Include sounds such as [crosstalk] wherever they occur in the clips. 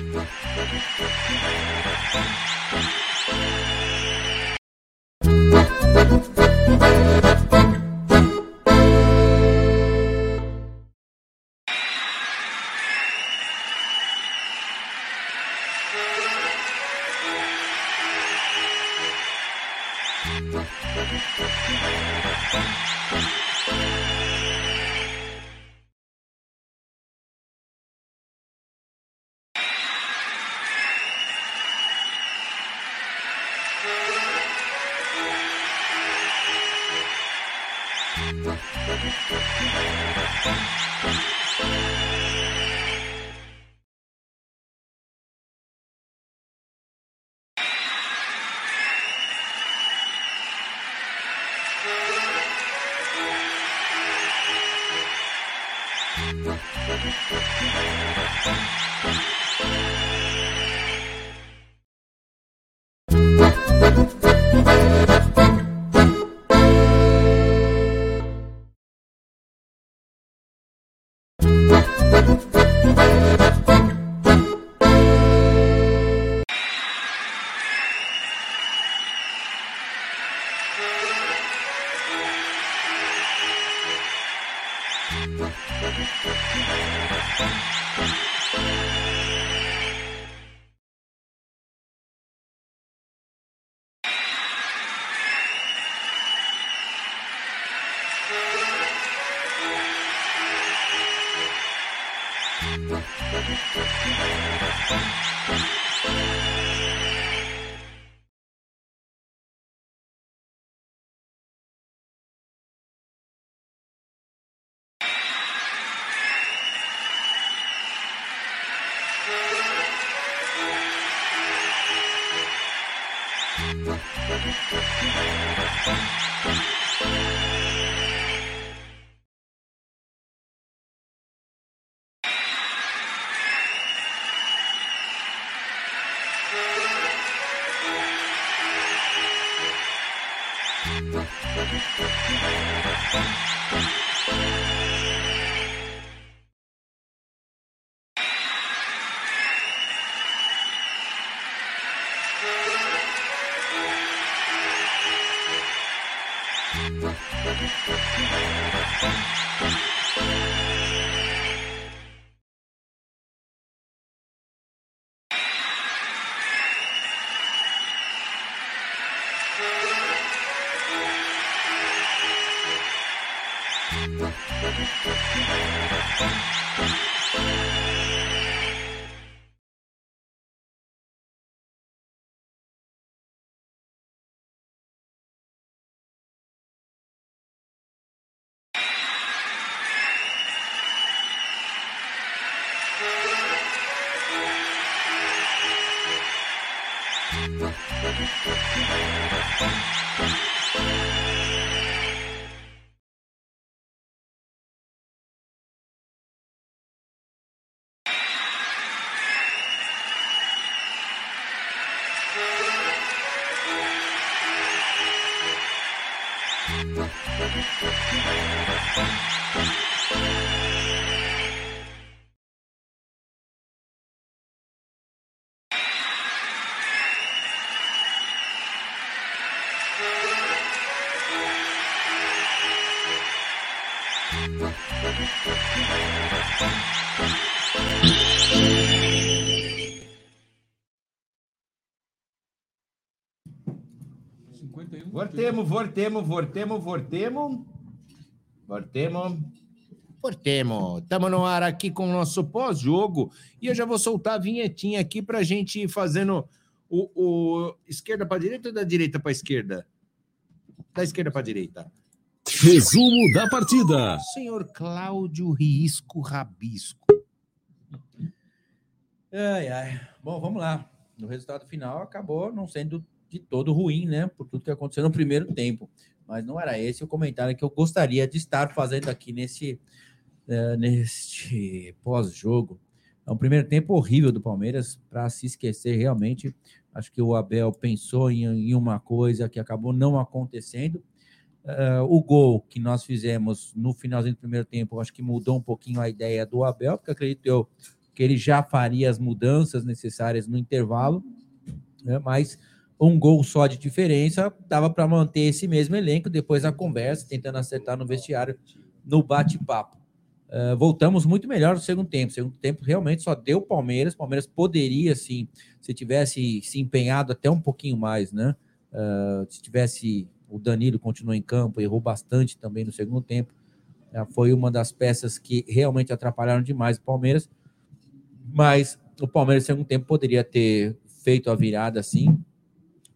Thank you. thank you Voltemos, voltemos, voltemos, voltemos. Voltemos. Voltemos. Estamos no ar aqui com o nosso pós-jogo. E eu já vou soltar a vinhetinha aqui para a gente ir fazendo o, o esquerda para direita ou da direita para esquerda? Da esquerda para direita. Resumo da partida. Senhor Cláudio Risco Rabisco. Ai, ai. Bom, vamos lá. O resultado final acabou não sendo de todo ruim, né? Por tudo que aconteceu no primeiro tempo. Mas não era esse o comentário que eu gostaria de estar fazendo aqui nesse, uh, neste pós-jogo. É um primeiro tempo horrível do Palmeiras para se esquecer realmente. Acho que o Abel pensou em, em uma coisa que acabou não acontecendo. Uh, o gol que nós fizemos no finalzinho do primeiro tempo, acho que mudou um pouquinho a ideia do Abel, porque acredito eu que ele já faria as mudanças necessárias no intervalo, né? mas um gol só de diferença, dava para manter esse mesmo elenco depois da conversa, tentando acertar no vestiário, no bate-papo. Uh, voltamos muito melhor no segundo tempo. O segundo tempo realmente só deu Palmeiras. Palmeiras poderia, sim, se tivesse se empenhado até um pouquinho mais, né? Uh, se tivesse o Danilo continuou em campo, errou bastante também no segundo tempo. Uh, foi uma das peças que realmente atrapalharam demais o Palmeiras. Mas o Palmeiras, no segundo tempo, poderia ter feito a virada, sim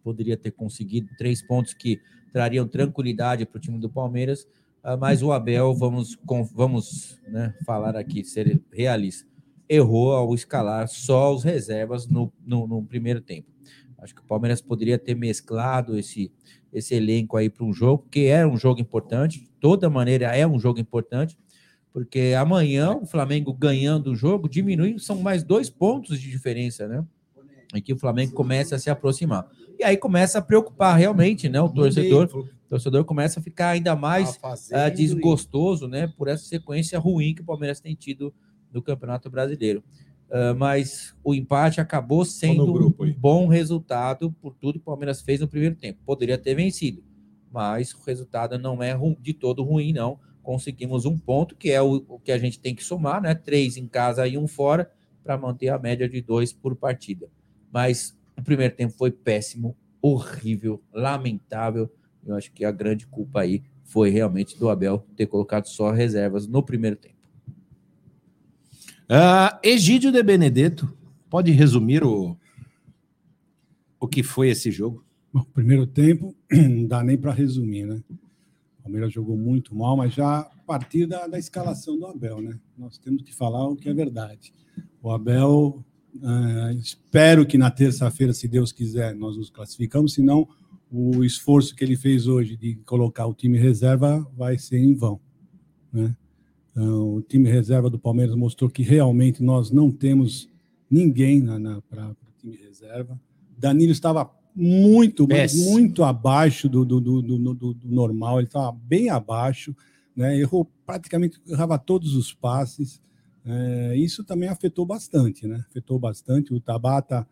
poderia ter conseguido três pontos que trariam tranquilidade para o time do Palmeiras, ah, mas o Abel, vamos, vamos né, falar aqui, ser realista, errou ao escalar só os reservas no, no, no primeiro tempo. Acho que o Palmeiras poderia ter mesclado esse, esse elenco aí para um jogo, que era um jogo importante, de toda maneira é um jogo importante, porque amanhã o Flamengo ganhando o jogo diminui, são mais dois pontos de diferença, né? Em que o Flamengo começa a se aproximar. E aí começa a preocupar realmente, né? O torcedor, o torcedor começa a ficar ainda mais uh, desgostoso, né? Por essa sequência ruim que o Palmeiras tem tido no Campeonato Brasileiro. Uh, mas o empate acabou sendo grupo, um bom resultado por tudo que o Palmeiras fez no primeiro tempo. Poderia ter vencido, mas o resultado não é de todo ruim, não. Conseguimos um ponto, que é o, o que a gente tem que somar, né? Três em casa e um fora, para manter a média de dois por partida. Mas o primeiro tempo foi péssimo, horrível, lamentável. Eu acho que a grande culpa aí foi realmente do Abel ter colocado só reservas no primeiro tempo. Uh, Egídio de Benedetto, pode resumir o, o que foi esse jogo? Bom, primeiro tempo, [clears throat] não dá nem para resumir, né? O Palmeiras jogou muito mal, mas já a partir da, da escalação do Abel, né? Nós temos que falar o que é verdade. O Abel Uh, espero que na terça-feira, se Deus quiser, nós nos classificamos, senão o esforço que ele fez hoje de colocar o time reserva vai ser em vão. Né? Uh, o time reserva do Palmeiras mostrou que realmente nós não temos ninguém para o time reserva. Danilo estava muito, muito abaixo do, do, do, do, do normal, ele estava bem abaixo, né? errou praticamente, errava todos os passes. É, isso também afetou bastante, né? Afetou bastante. O Tabata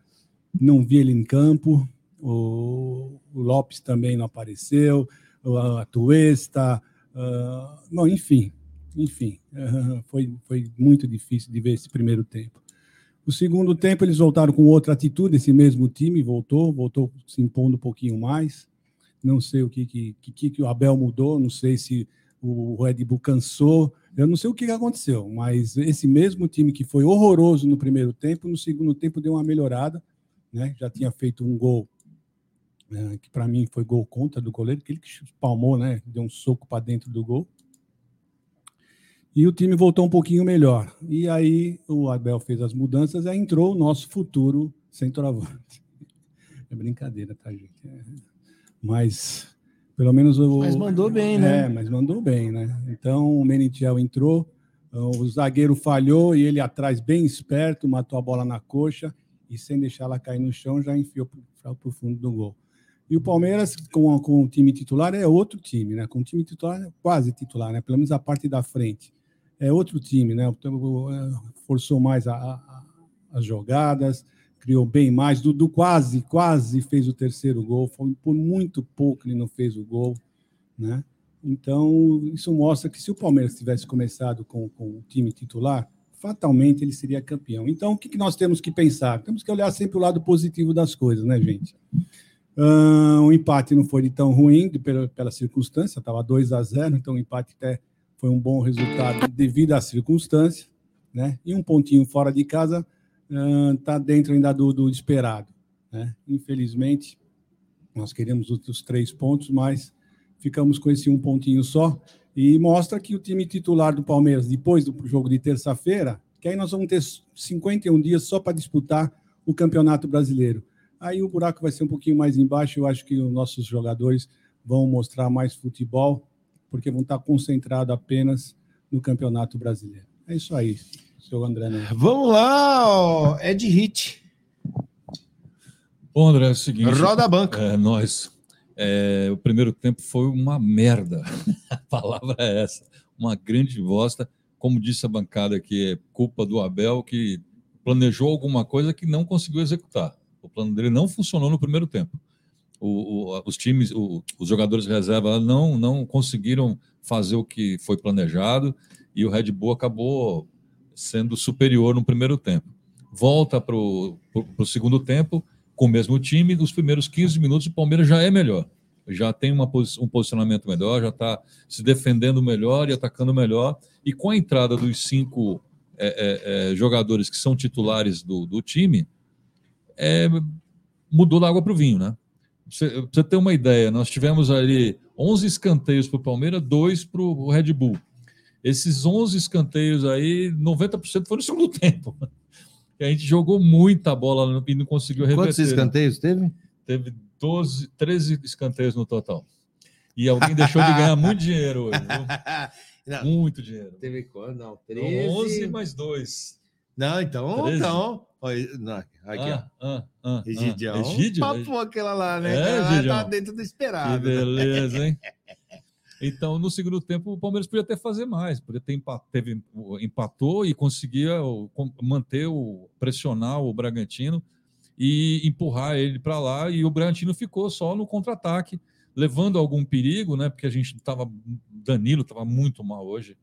não vi ele em campo, o, o Lopes também não apareceu, a Tuesta, uh, bom, enfim, enfim, uh, foi, foi muito difícil de ver esse primeiro tempo. O segundo tempo eles voltaram com outra atitude, esse mesmo time voltou, voltou se impondo um pouquinho mais. Não sei o que que, que, que o Abel mudou, não sei se o Red Bull cansou, eu não sei o que aconteceu, mas esse mesmo time que foi horroroso no primeiro tempo, no segundo tempo deu uma melhorada, né? Já tinha feito um gol né? que para mim foi gol contra do goleiro, que ele que palmou, né? Deu um soco para dentro do gol. E o time voltou um pouquinho melhor. E aí o Abel fez as mudanças, aí entrou o nosso futuro centroavante. [laughs] É brincadeira, tá, gente? É... Mas pelo menos o. Mas mandou bem, né? É, mas mandou bem, né? Então o Menitiel entrou, o zagueiro falhou e ele atrás, bem esperto, matou a bola na coxa e sem deixar ela cair no chão, já enfiou para o fundo do gol. E o Palmeiras, com, com o time titular, é outro time, né? Com o time titular, quase titular, né? Pelo menos a parte da frente. É outro time, né? Forçou mais a, a, as jogadas, criou bem mais. Dudu quase, quase fez o terceiro gol. Foi por muito pouco ele não fez o gol, né? Então, isso mostra que se o Palmeiras tivesse começado com, com o time titular, fatalmente ele seria campeão. Então, o que, que nós temos que pensar? Temos que olhar sempre o lado positivo das coisas, né, gente? Uh, o empate não foi tão ruim pela, pela circunstância, estava 2 a 0 então o empate até foi um bom resultado devido à circunstância, né? E um pontinho fora de casa está dentro ainda do, do esperado. Né? Infelizmente, nós queremos outros três pontos, mas ficamos com esse um pontinho só. E mostra que o time titular do Palmeiras, depois do jogo de terça-feira, que aí nós vamos ter 51 dias só para disputar o Campeonato Brasileiro. Aí o buraco vai ser um pouquinho mais embaixo. Eu acho que os nossos jogadores vão mostrar mais futebol, porque vão estar concentrados apenas no Campeonato Brasileiro. É isso aí, seu André. Né? Vamos lá, Ed Hit. Bom, André, é o seguinte. Roda a banca. É, nós. É, o primeiro tempo foi uma merda. [laughs] a palavra é essa. Uma grande bosta. Como disse a bancada aqui, é culpa do Abel que planejou alguma coisa que não conseguiu executar. O plano dele não funcionou no primeiro tempo. O, o, os times, o, os jogadores de reserva não, não conseguiram fazer o que foi planejado e o Red Bull acabou sendo superior no primeiro tempo. Volta para o segundo tempo com o mesmo time, nos primeiros 15 minutos o Palmeiras já é melhor. Já tem uma, um posicionamento melhor, já está se defendendo melhor e atacando melhor. E com a entrada dos cinco é, é, é, jogadores que são titulares do, do time, é, mudou da água para o vinho, né? Você, ter uma ideia, nós tivemos ali 11 escanteios para o Palmeiras, dois para o Red Bull. Esses 11 escanteios aí, 90% foram no segundo [laughs] tempo. E a gente jogou muita bola e não conseguiu reverter. Quantos escanteios teve? Teve 12, 13 escanteios no total. E alguém deixou de ganhar muito [laughs] dinheiro hoje. [laughs] Não, muito dinheiro. Teve quando? Não, 13. 11 mais 2. Não, então, 13. então não, aqui, ah, ó. Ah, ah, Egidião. Ah. Egidio? Papou aquela lá, né? É, ela tá dentro do esperado. Que beleza, hein? Então, no segundo tempo, o Palmeiras podia até fazer mais, podia ter empat, teve, empatou e conseguia manter o pressionar o Bragantino e empurrar ele para lá e o Bragantino ficou só no contra-ataque, levando algum perigo, né? Porque a gente estava Danilo estava muito mal hoje.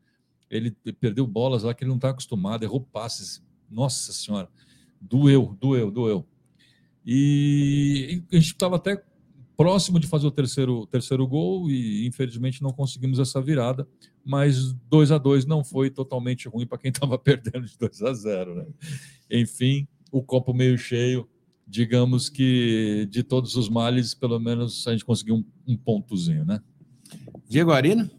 Ele perdeu bolas lá que ele não está acostumado, errou passes. Nossa senhora doeu, doeu, doeu. E a gente estava até próximo de fazer o terceiro, terceiro gol e infelizmente não conseguimos essa virada, mas 2 a 2 não foi totalmente ruim para quem [laughs] estava perdendo de 2 a 0, né? Enfim, o copo meio cheio, digamos que de todos os males, pelo menos a gente conseguiu um, um pontozinho, né? Diego Arino?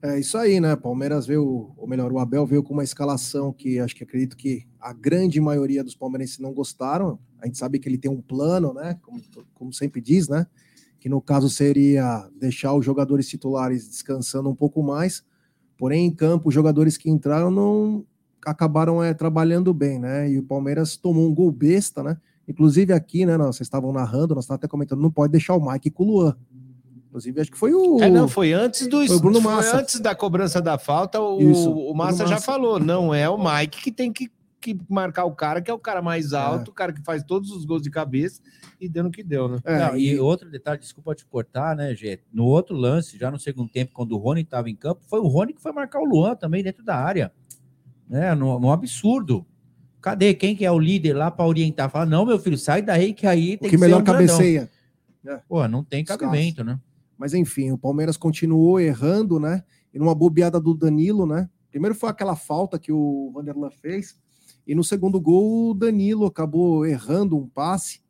É isso aí, né? Palmeiras veio, ou melhor, o Abel veio com uma escalação que acho que acredito que a grande maioria dos palmeirenses não gostaram. A gente sabe que ele tem um plano, né? Como, como sempre diz, né? Que no caso seria deixar os jogadores titulares descansando um pouco mais. Porém, em campo, os jogadores que entraram não acabaram é, trabalhando bem, né? E o Palmeiras tomou um gol besta, né? Inclusive aqui, né? Nós, vocês estavam narrando, nós estávamos até comentando, não pode deixar o Mike com o Luan. Inclusive, acho que foi o. É, não, foi antes do. Foi, Bruno Massa. foi antes da cobrança da falta. O, Isso, o Massa já falou: não é o Mike que tem que, que marcar o cara, que é o cara mais é. alto, é. o cara que faz todos os gols de cabeça, e deu no que deu, né? É, não, e outro detalhe, desculpa te cortar, né, Gê? No outro lance, já no segundo tempo, quando o Rony estava em campo, foi o Rony que foi marcar o Luan também dentro da área. Né? No, no absurdo. Cadê? Quem que é o líder lá para orientar? Fala, não, meu filho, sai daí que aí tem o que, que melhor um cabeceia. Pô, não tem cabimento, né? Mas enfim, o Palmeiras continuou errando, né? E numa bobeada do Danilo, né? Primeiro foi aquela falta que o Vanderlan fez, e no segundo gol o Danilo acabou errando um passe,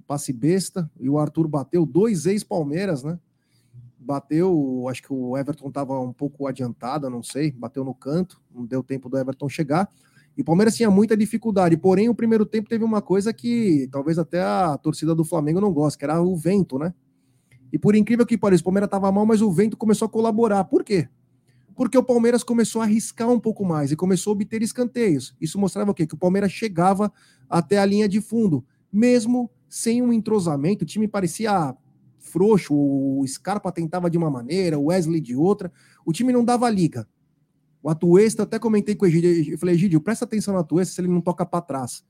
um passe besta, e o Arthur bateu dois ex-Palmeiras, né? Bateu, acho que o Everton estava um pouco adiantado, não sei, bateu no canto, não deu tempo do Everton chegar. E o Palmeiras tinha muita dificuldade, porém o primeiro tempo teve uma coisa que talvez até a torcida do Flamengo não goste, que era o vento, né? E por incrível que pareça, o Palmeiras estava mal, mas o vento começou a colaborar. Por quê? Porque o Palmeiras começou a arriscar um pouco mais e começou a obter escanteios. Isso mostrava o quê? Que o Palmeiras chegava até a linha de fundo, mesmo sem um entrosamento. O time parecia frouxo, o Scarpa tentava de uma maneira, o Wesley de outra. O time não dava liga. O Atuesta, até comentei com o Egídio, eu falei, Egídio, presta atenção no Atuesta se ele não toca para trás.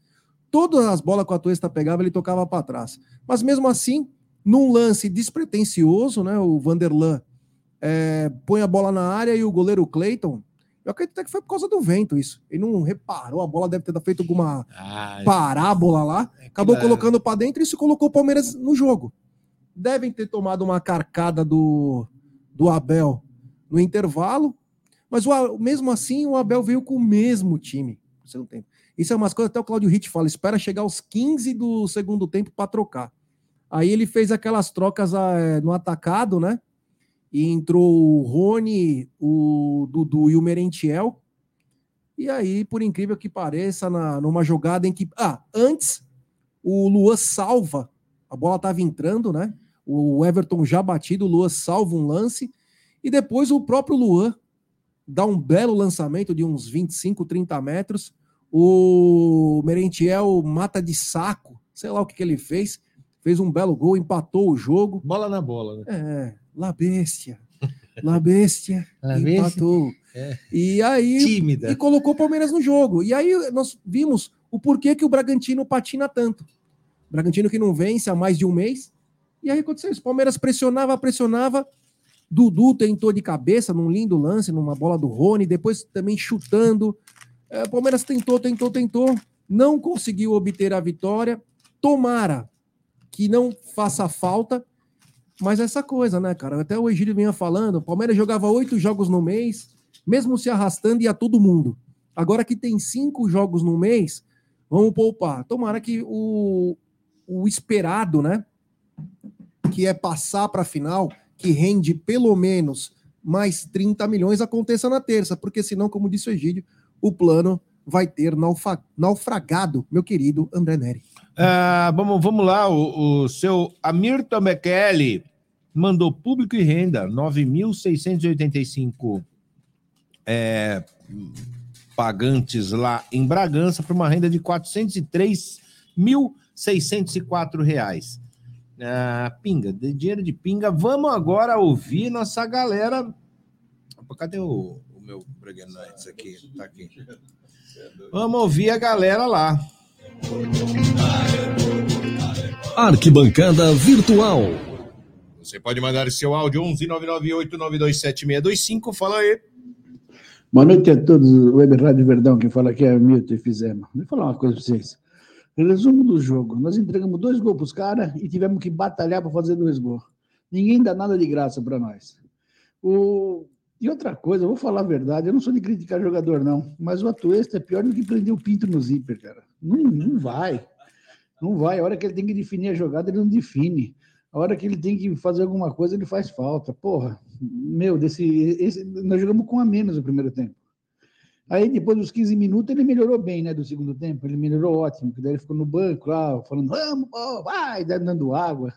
Todas as bolas que o Atuesta pegava, ele tocava para trás. Mas mesmo assim, num lance despretensioso, né, o Vanderlan é, põe a bola na área e o goleiro Clayton, eu acredito até que foi por causa do vento isso. Ele não reparou, a bola deve ter feito alguma ah, parábola lá, é acabou colocando para dentro e isso colocou o Palmeiras no jogo. Devem ter tomado uma carcada do, do Abel no intervalo, mas o, mesmo assim o Abel veio com o mesmo time. Você não tem. Isso é umas coisas até o Claudio Ritt fala, espera chegar aos 15 do segundo tempo para trocar. Aí ele fez aquelas trocas é, no atacado, né? E entrou o Rony, o Dudu e o Merentiel. E aí, por incrível que pareça, na, numa jogada em que. Ah, antes o Luan salva, a bola estava entrando, né? O Everton já batido, o Luan salva um lance. E depois o próprio Luan dá um belo lançamento de uns 25, 30 metros. O Merentiel mata de saco, sei lá o que, que ele fez. Fez um belo gol, empatou o jogo. Bola na bola, né? É, La Bestia. La Bestia, [laughs] La empatou. É. E aí. Tímida. E colocou o Palmeiras no jogo. E aí nós vimos o porquê que o Bragantino patina tanto. O Bragantino que não vence há mais de um mês. E aí aconteceu isso. O Palmeiras pressionava, pressionava. Dudu tentou de cabeça num lindo lance, numa bola do Rony, depois também chutando. É, Palmeiras tentou, tentou, tentou, não conseguiu obter a vitória. Tomara que não faça falta, mas essa coisa, né, cara? Até o Egílio vinha falando, o Palmeiras jogava oito jogos no mês, mesmo se arrastando ia todo mundo. Agora que tem cinco jogos no mês, vamos poupar. Tomara que o, o esperado, né? Que é passar para a final, que rende pelo menos mais 30 milhões aconteça na terça, porque senão, como disse o Egídio, o plano vai ter naufragado, meu querido André Neri. Ah, vamos, vamos lá, o, o seu Amirton Mekele mandou público e renda, 9.685 é, pagantes lá em Bragança para uma renda de 403.604 reais. Ah, pinga, de dinheiro de pinga. Vamos agora ouvir nossa galera. Cadê o, o meu Breguenites aqui? Tá aqui. Vamos ouvir a galera lá. Arquibancada Virtual. Você pode mandar seu áudio 11 998927625. Fala aí. Boa noite a todos. Web Rádio Verdão, quem fala aqui é Milton Fizema. Vou falar uma coisa para vocês. Resumo do jogo: nós entregamos dois gols para os caras e tivemos que batalhar para fazer dois gols. Ninguém dá nada de graça para nós. O... E outra coisa, vou falar a verdade, eu não sou de criticar jogador, não, mas o Atuesta é pior do que prender o pinto no zíper, cara. Não, não vai. Não vai. A hora que ele tem que definir a jogada, ele não define. A hora que ele tem que fazer alguma coisa, ele faz falta. Porra, meu, desse, esse, nós jogamos com a menos no primeiro tempo. Aí, depois dos 15 minutos, ele melhorou bem, né, do segundo tempo. Ele melhorou ótimo, porque daí ele ficou no banco lá, falando, vamos, pô, vai, dando água.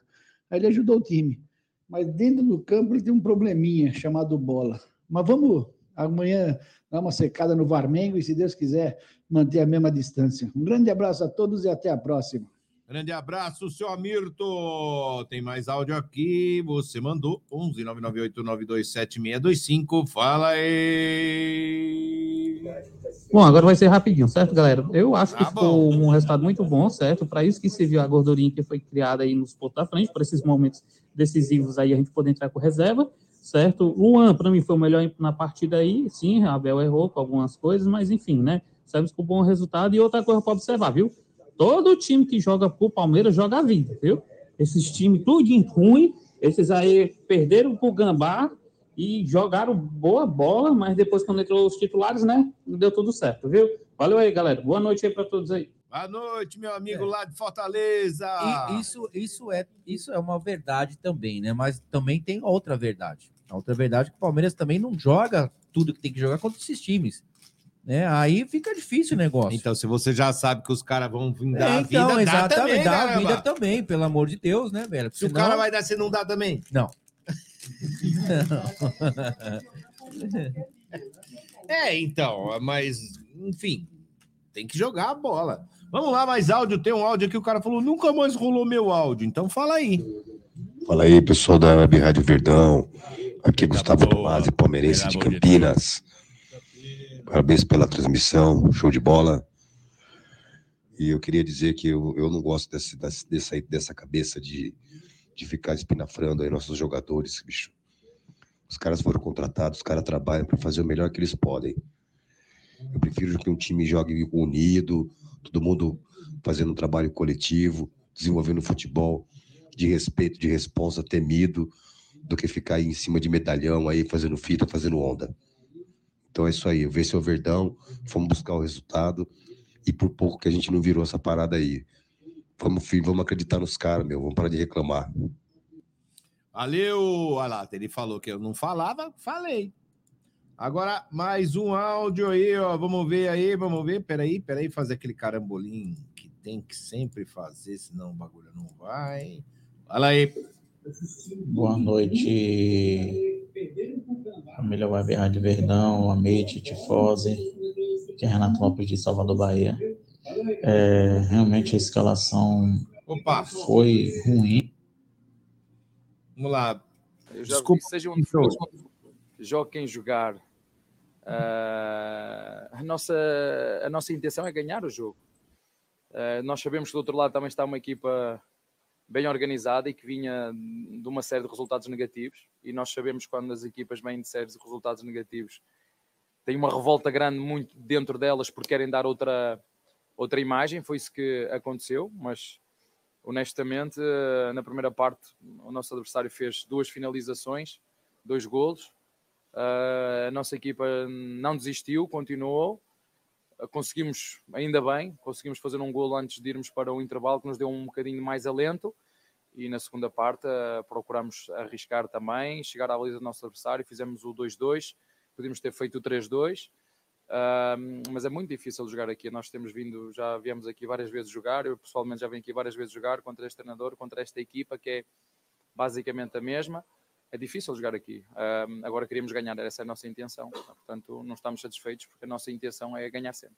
Aí ele ajudou o time. Mas dentro do campo ele tem um probleminha chamado bola. Mas vamos amanhã dar uma secada no Varmengo e, se Deus quiser, manter a mesma distância. Um grande abraço a todos e até a próxima. Grande abraço, seu Amirto. Tem mais áudio aqui. Você mandou 11 998927625. Fala aí. Bom, agora vai ser rapidinho, certo, galera? Eu acho que tá ficou um resultado muito bom, certo? Para isso que serviu a gordurinha que foi criada aí nos pontos da frente, para esses momentos decisivos aí a gente poder entrar com reserva, certo? Luan, para mim, foi o melhor na partida aí. Sim, Abel errou com algumas coisas, mas enfim, né? Sabemos com bom resultado. E outra coisa para observar, viu? Todo time que joga pro Palmeiras joga a vida, viu? Esses times tudo em ruim, esses aí perderam pro Gambá e jogaram boa bola, mas depois quando entrou os titulares, né, deu tudo certo, viu? Valeu aí, galera. Boa noite aí para todos aí. Boa noite, meu amigo é. lá de Fortaleza. E isso, isso, é, isso é uma verdade também, né? Mas também tem outra verdade. A outra verdade é que o Palmeiras também não joga tudo que tem que jogar contra esses times né? Aí fica difícil o negócio. Então, se você já sabe que os caras vão vir dar é, então, a vida, exatamente, dá também, dá a vida também, pelo amor de Deus, né, velho? se senão... o cara vai dar, você não dá também? Não. [laughs] é, então, mas, enfim, tem que jogar a bola. Vamos lá, mais áudio. Tem um áudio aqui, o cara falou, nunca mais rolou meu áudio. Então fala aí. Fala aí, pessoal da Web Rádio Verdão. Aqui é Gustavo Tomasi, palmeirense de Campinas. Parabéns pela transmissão, show de bola. E eu queria dizer que eu, eu não gosto desse, dessa, dessa cabeça de, de ficar espinafrando aí nossos jogadores, bicho. Os caras foram contratados, os caras trabalham para fazer o melhor que eles podem. Eu prefiro que um time jogue unido, todo mundo fazendo um trabalho coletivo, desenvolvendo futebol de respeito, de responsa, temido, do que ficar aí em cima de medalhão aí, fazendo fita, fazendo onda. Então é isso aí, vê o Verdão, fomos buscar o resultado e por pouco que a gente não virou essa parada aí. Vamos, vamos acreditar nos caras, meu, vamos parar de reclamar. Valeu, lá, ele falou que eu não falava, falei. Agora, mais um áudio aí, ó. Vamos ver aí, vamos ver. Peraí, peraí, fazer aquele carambolim que tem que sempre fazer, senão o bagulho não vai. Fala aí. Boa noite, família Web Rádio Verdão, Amite, Tifose, que é Renato Lopes de Salvador, Bahia. É, realmente a escalação Opa. foi ruim. Vamos lá. Eu já Desculpa. vi, seja um jogo quem jogar. Uh, a, nossa, a nossa intenção é ganhar o jogo. Uh, nós sabemos que do outro lado também está uma equipa bem organizada e que vinha de uma série de resultados negativos. E nós sabemos quando as equipas vêm de séries de resultados negativos, tem uma revolta grande muito dentro delas porque querem dar outra, outra imagem. Foi isso que aconteceu, mas honestamente, na primeira parte, o nosso adversário fez duas finalizações, dois golos. Eh, a nossa equipa não desistiu, continuou. Eh, conseguimos, ainda bem, conseguimos fazer um golo antes de irmos para o intervalo, que nos deu um bocadinho mais alento. E na segunda parte, procuramos arriscar também, chegar à baliza do nosso adversário, fizemos o 2-2, podíamos ter feito o 3-2 Uh, mas é muito difícil jogar aqui. Nós temos vindo, já viemos aqui várias vezes jogar. Eu pessoalmente já venho aqui várias vezes jogar contra este treinador, contra esta equipa que é basicamente a mesma. É difícil jogar aqui. Uh, agora queríamos ganhar, essa é a nossa intenção. Portanto, não estamos satisfeitos porque a nossa intenção é ganhar sempre.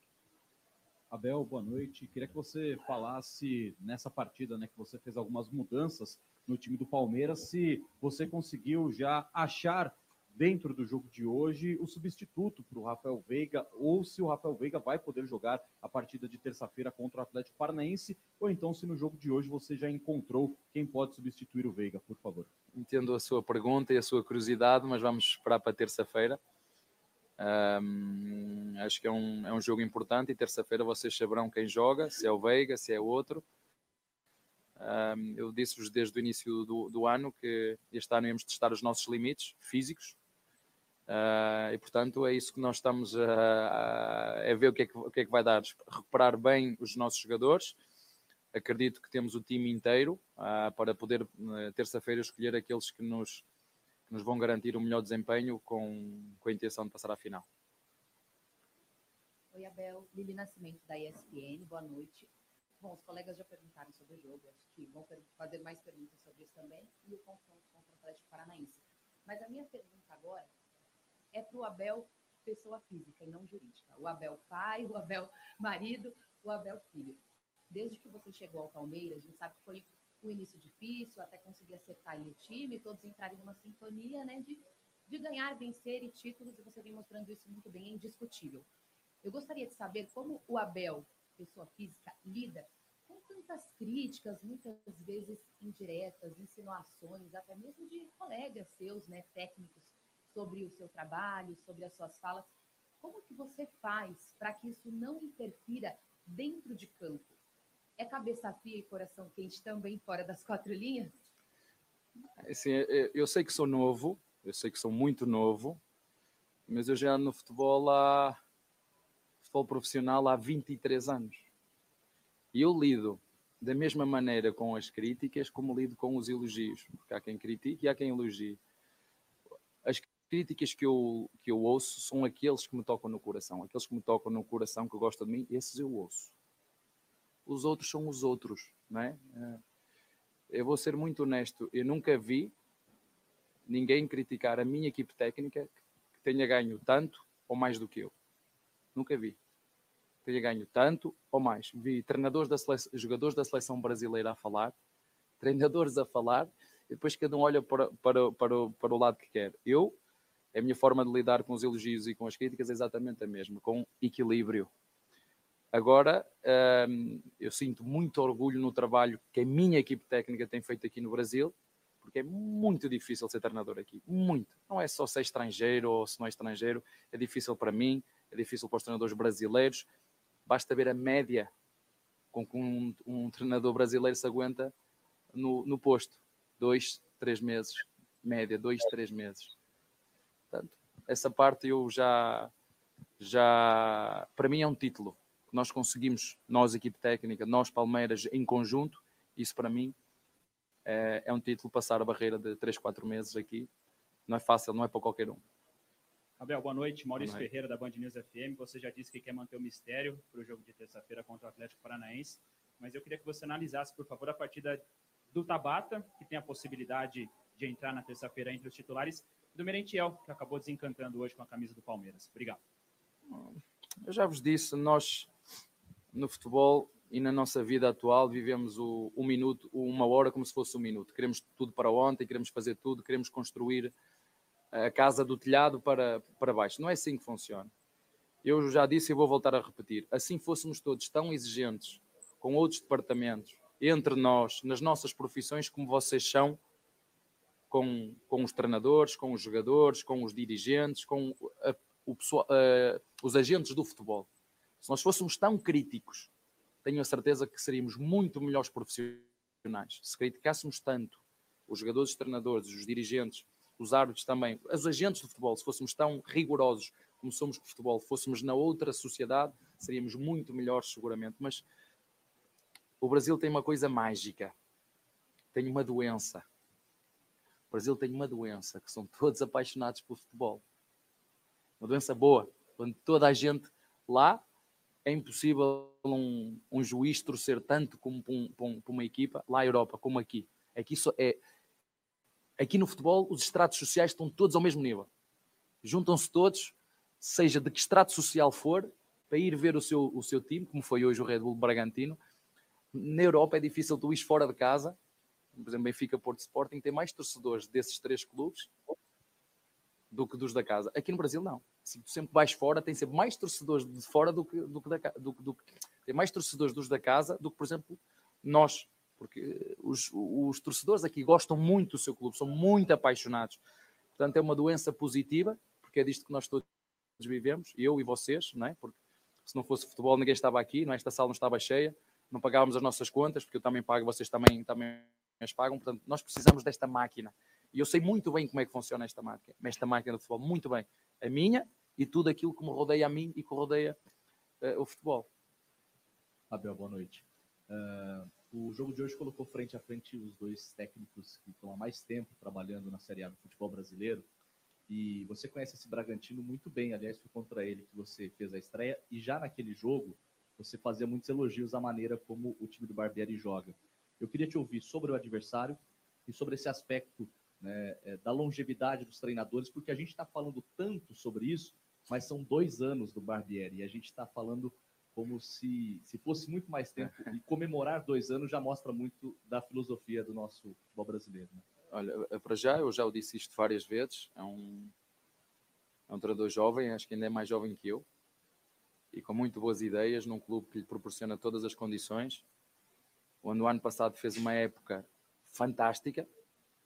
Abel, boa noite. Queria que você falasse nessa partida, né, que você fez algumas mudanças no time do Palmeiras, se você conseguiu já achar dentro do jogo de hoje o substituto para o Rafael Veiga, ou se o Rafael Veiga vai poder jogar a partida de terça-feira contra o Atlético Paranaense, ou então se no jogo de hoje você já encontrou quem pode substituir o Veiga, por favor. Entendo a sua pergunta e a sua curiosidade, mas vamos esperar para terça-feira. Um, acho que é um, é um jogo importante e terça-feira vocês saberão quem joga, se é o Veiga, se é outro. Um, eu disse-vos desde o início do, do, ano que este ano íamos testar os nossos limites físicos Uh, e portanto é isso que nós estamos a, a, a ver o que, é que, o que, é que, vai dar. Recuperar bem os nossos jogadores. Acredito que temos o time inteiro uh, para poder, terça-feira, escolher aqueles que nos, que nos vão garantir o melhor desempenho com, com a intenção de passar à final. Oi, Abel. Lili Nascimento, da ESPN. Boa noite. Bom, os colegas já perguntaram sobre o jogo, acho que vão fazer mais perguntas sobre isso também, e o confronto contra o Atlético Paranaense. Mas a minha pergunta agora é para o Abel pessoa física e não jurídica. O Abel pai, o Abel marido, o Abel filho. Desde que você chegou ao Palmeiras, a gente sabe que foi um início difícil, até conseguir acertar o time, todos entrarem numa sintonia, né, de, de ganhar, vencer e títulos, e você vem mostrando isso muito bem, é indiscutível. Eu gostaria de saber como o Abel, pessoa física, lida com tantas críticas, muitas vezes indiretas, insinuações, até mesmo de colegas seus, né, técnicos, sobre o seu trabalho, sobre as suas falas. Como que você faz para que isso não interfira dentro de campo? É cabeça fria e coração quente também fora das quatro linhas? Assim, eu sei que sou novo, eu sei que sou muito novo, mas eu já no futebol há futebol profissional há 23 anos. E eu lido da mesma maneira com as críticas como lido com os elogios, porque há quem critique e há quem elogie. As críticas que eu, que eu ouço são aqueles que me tocam no coração. Aqueles que me tocam no coração, que gostam de mim, esses eu ouço. Os outros são os outros, não é? é. Eu vou ser muito honesto, eu nunca vi ninguém criticar a minha equipe técnica que tenha ganho tanto ou mais do que eu. Nunca vi. teria ganho tanto ou mais. Vi treinadores da seleção, jogadores da seleção brasileira a falar, treinadores a falar, e depois cada um olha para, para, para, para o lado que quer. Eu, a minha forma de lidar com os elogios e com as críticas é exatamente a mesma, com equilíbrio. Agora, hum, eu sinto muito orgulho no trabalho que a minha equipe técnica tem feito aqui no Brasil, porque é muito difícil ser treinador aqui. Muito. Não é só ser estrangeiro ou se não é estrangeiro, é difícil para mim, é difícil para os treinadores brasileiros. Basta ver a média com que um, um treinador brasileiro se aguenta no, no posto. Dois, três meses. Média, dois, três meses. Portanto, essa parte eu já, já, para mim é um título que nós conseguimos, nós, equipe técnica, nós, Palmeiras, em conjunto, isso para mim é, é um título passar a barreira de 3, 4 meses aqui. Não é fácil, não é para qualquer um. Abel, boa noite. Maurício boa noite. Ferreira, da Band News FM. Você já disse que quer manter o mistério para o jogo de terça-feira contra o Atlético Paranaense, mas eu queria que você analisasse, por favor, a partida do Tabata, que tem a possibilidade de entrar na terça-feira entre os titulares, do Merentiel, que acabou desencantando hoje com a camisa do Palmeiras. Obrigado. Eu já vos disse, nós no futebol e na nossa vida atual vivemos o, um minuto, uma hora como se fosse um minuto. Queremos tudo para ontem, queremos fazer tudo, queremos construir a casa do telhado para, para baixo. Não é assim que funciona. Eu já disse e vou voltar a repetir. Assim fôssemos todos tão exigentes com outros departamentos, entre nós, nas nossas profissões, como vocês são com, com os treinadores, com os jogadores, com os dirigentes, com a, o pessoal, uh, os agentes do futebol. Se nós fôssemos tão críticos, tenho a certeza que seríamos muito melhores profissionais. Se criticássemos tanto os jogadores, os treinadores, os dirigentes, os árbitros também, os agentes do futebol, se fôssemos tão rigorosos como somos com o futebol, fôssemos na outra sociedade, seríamos muito melhores seguramente. Mas o Brasil tem uma coisa mágica, tem uma doença. O Brasil tem uma doença, que são todos [laughs] apaixonados pelo futebol. Uma doença boa, quando toda a gente lá é impossível um, um juiz torcer tanto como para, um, uma equipa, lá na Europa, como aqui. Aqui, só é, aqui no futebol, os estratos sociais estão todos ao mesmo nível. Juntam-se todos, seja de que estrato social for, para ir ver o seu, o seu time, como foi hoje o Red Bull Bragantino. Na Europa é difícil tu ir fora de casa, por exemplo, Benfica, Porto Sporting, tem mais torcedores desses três clubes do que dos da casa. Aqui no Brasil, não se tu sempre vais fora, tem sempre mais torcedores de fora do que, do que, da, do, do, tem mais torcedores dos da casa do que, por exemplo, nós. Porque os, os torcedores aqui gostam muito do seu clube, são muito apaixonados. Portanto, é uma doença positiva, porque é disto que nós todos vivemos, eu e vocês, não é? Porque se não fosse futebol, ninguém estava aqui, não é? esta sala não estava cheia, não pagávamos as nossas contas, porque eu também pago, vocês também, também pagam. Portanto, nós precisamos desta máquina. E eu sei muito bem como é que funciona esta máquina, esta máquina de futebol, muito bem. A minha e tudo aquilo que me rodeia a mim e que rodeia uh, o futebol. Abel, boa noite. Uh, o jogo de hoje colocou frente a frente os dois técnicos que estão há mais tempo trabalhando na Série A do futebol brasileiro. E você conhece esse Bragantino muito bem. Aliás, foi contra ele que você fez a estreia. E já naquele jogo, você fazia muitos elogios à maneira como o time do Barbieri joga. Eu queria te ouvir sobre o adversário e sobre esse aspecto né, é, da longevidade dos treinadores, porque a gente está falando tanto sobre isso mas são dois anos do Barbieri e a gente está falando como se, se fosse muito mais tempo. [laughs] E comemorar dois anos já mostra muito da filosofia do nosso futebol brasileiro. Né? Olha, para já, eu já o disse isto várias vezes, é um, é um treinador jovem, acho que ainda é mais jovem que eu, e com muito boas ideias, num clube que lhe proporciona todas as condições, onde o ano passado fez uma época fantástica,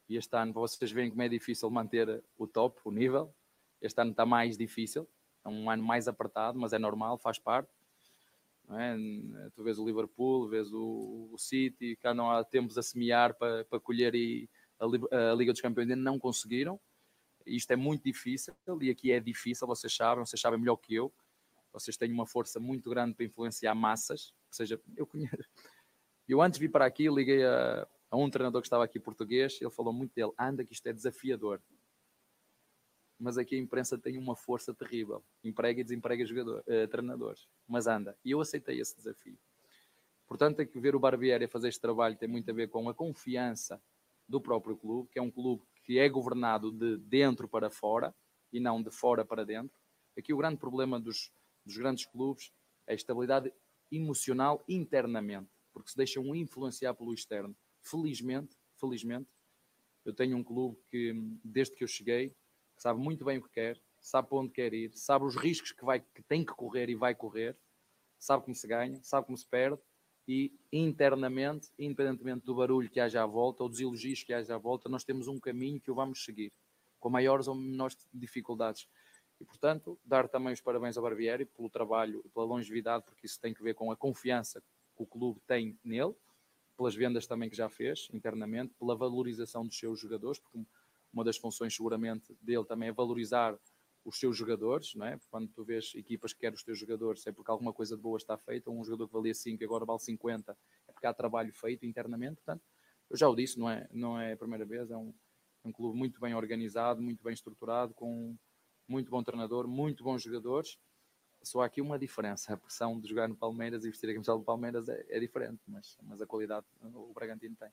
e este ano vocês veem como é difícil manter o top, o nível, este ano está mais difícil, é um ano mais apertado, mas é normal, faz parte. É? Tu vês o Liverpool, vês o, o City, que andam há tempos a semear para, para colher e a, a Liga dos Campeões ainda não conseguiram. Isto é muito difícil e aqui é difícil, vocês sabem, vocês sabem melhor que eu. Vocês têm uma força muito grande para influenciar massas. Ou seja, eu conheço. Eu antes vi para aqui, liguei a, a um treinador que estava aqui português, ele falou muito dele, anda que isto é desafiador mas aqui a imprensa tem uma força terrível. Emprega e desemprega jogador, uh, treinadores. Mas anda. E eu aceitei esse desafio. Portanto, tem que ver o Barbieri a fazer este trabalho tem muito a ver com a confiança do próprio clube, que é um clube que é governado de dentro para fora e não de fora para dentro. Aqui o grande problema dos, dos grandes clubes É estabilidade emocional internamente, porque se deixam influenciar pelo externo. Felizmente, felizmente, eu tenho um clube que, desde que eu cheguei, sabe muito bem o que quer, sabe para onde quer ir, sabe os riscos que, vai, que tem que correr e vai correr, sabe como se ganha, sabe como se perde, e internamente, independentemente do barulho que haja à volta ou dos elogios que haja à volta, nós temos um caminho que o vamos seguir, com maiores ou menores dificuldades. E, portanto, dar também os parabéns ao Barbieri pelo trabalho e pela longevidade, porque isso tem que ver com a confiança que o clube tem nele, pelas vendas também que já fez internamente, pela valorização dos seus jogadores, porque uma das funções seguramente dele também é valorizar os seus jogadores, não é? Quando tu vês equipas que querem os teus jogadores, é porque alguma coisa de boa está feita, um jogador que valia 5 agora vale 50, é porque há trabalho feito internamente, portanto, eu já o disse, não é, não é a primeira vez, é um, um clube muito bem organizado, muito bem estruturado, com muito bom treinador, muito bons jogadores, só há aqui uma diferença, a pressão de jogar no Palmeiras e vestir a camisola do Palmeiras é, é diferente, mas, mas a qualidade o Bragantino tem.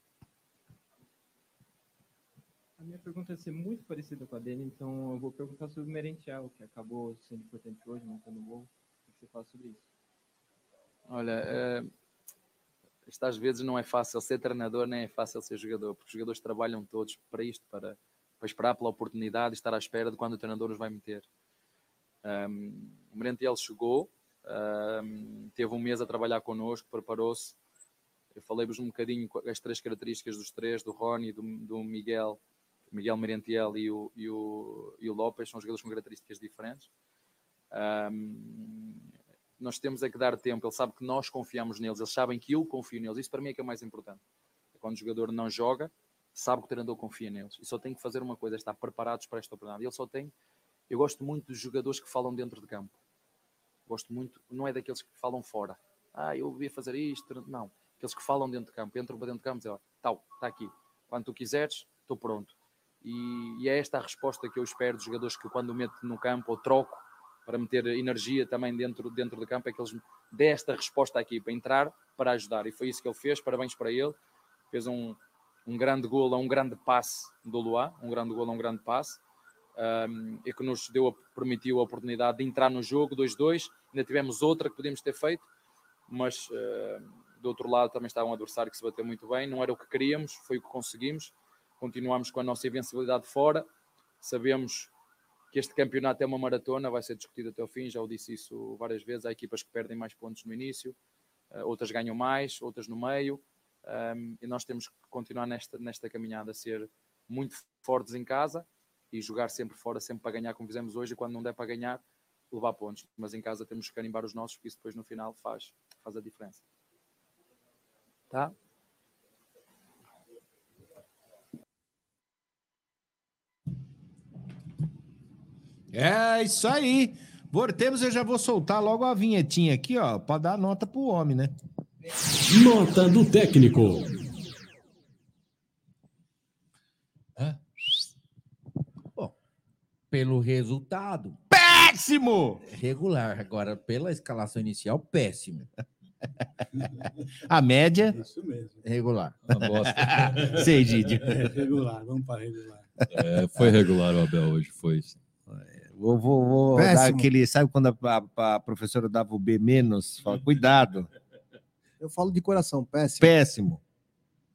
A minha pergunta vai ser muito parecida com a dele, então eu vou perguntar sobre o Merentiel, que acabou sendo importante hoje, montando gol. O que você fala sobre isso? Olha, é, isto às vezes não é fácil ser treinador, nem é fácil ser jogador, porque os jogadores trabalham todos para isto, para, para esperar pela oportunidade e estar à espera de quando o treinador os vai meter. Um, o Merentiel chegou, um, teve um mês a trabalhar connosco, preparou-se. Eu falei-vos um bocadinho as três características dos três, do Rony, do, do Miguel Miguel Merentiel e o, e, o, e o Lopes são jogadores com características diferentes. Um, nós temos é que dar tempo, ele sabe que nós confiamos neles, eles sabem que eu confio neles, isso para mim é que é mais importante. Quando o jogador não joga, sabe que o treinador confia neles e só tem que fazer uma coisa, é estar preparados para esta oportunidade. Ele só tem, eu gosto muito dos jogadores que falam dentro de campo. Gosto muito, não é daqueles que falam fora. Ah, eu devia fazer isto, não. Aqueles que falam dentro de campo, entram para dentro de campo e dizem, tal, está aqui. Quando tu quiseres, estou pronto e, e, é esta a resposta que eu espero dos jogadores que quando meto no campo ou troco para meter energia também dentro, dentro do campo, é que eles dê esta resposta aqui para entrar, para ajudar. E foi isso que ele fez, parabéns para ele. Fez um, um grande gol, um grande passe do Luá, um grande gol, um grande passe, um, e que nos deu, permitiu a oportunidade de entrar no jogo 2-2. Ainda tivemos outra que podíamos ter feito, mas uh, do outro lado também estava um adversário que se bateu muito bem. Não era o que queríamos, foi o que conseguimos continuamos com a nossa invencibilidade fora. Sabemos que este campeonato é uma maratona, vai ser discutido até o fim, já o disse isso várias vezes. Há equipas que perdem mais pontos no início, eh, outras ganham mais, outras no meio, um, e nós temos que continuar nesta, nesta caminhada, ser muito fortes em casa e jogar sempre fora, sempre para ganhar, como fizemos hoje, e quando não der para ganhar, levar pontos. Mas em casa temos que carimbar os nossos, porque isso depois no final faz, faz a diferença. Tá? É isso aí. Voltemos, eu já vou soltar logo a vinhetinha aqui, ó, para dar nota pro homem, né? Nota do técnico. Pelo resultado. Péssimo! Regular. Agora, pela escalação inicial, péssimo. [laughs] A média. Isso mesmo. Regular. Uma bosta. [laughs] Sei, Didi. É, regular, vamos para regular. É, foi regular o Abel hoje, foi. Vou, vou, vou dar aquele. Sabe quando a, a- a professora dava o B menos? Fala, cuidado. Eu falo de coração, péssimo. Péssimo.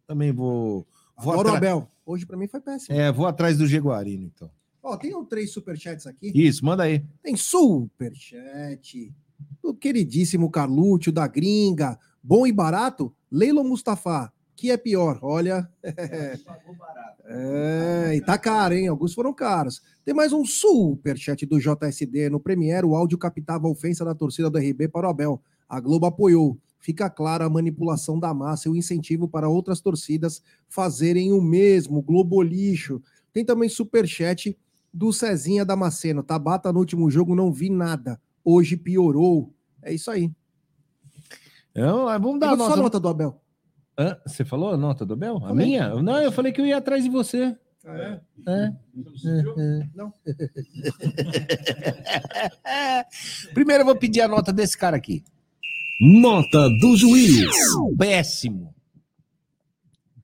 Também vou. vou Adoro o atra- Abel. Hoje pra mim foi péssimo. É, vou atrás do Jaguarino, então. Ó, tem um três superchats aqui. Isso, manda aí. Tem superchat do queridíssimo Carlúcio da Gringa. Bom e barato? Leilo Mustafa. Que é pior? Olha. [laughs] É, e tá caro, hein? Alguns foram caros. Tem mais um superchat do JSD. No Premiere, o áudio captava a ofensa da torcida do RB para o Abel. A Globo apoiou. Fica clara a manipulação da massa e o incentivo para outras torcidas fazerem o mesmo. Globo lixo. Tem também superchat do Cezinha Damasceno. Tabata no último jogo não vi nada. Hoje piorou. É isso aí. Então, vamos dar a só nota. a nota do Abel. Hã? Você falou a nota do Abel? A Falei. minha? Não, eu falei que eu ia atrás de você. é? É. [laughs] Não. Primeiro eu vou pedir a nota desse cara aqui. Nota do juiz. Péssimo.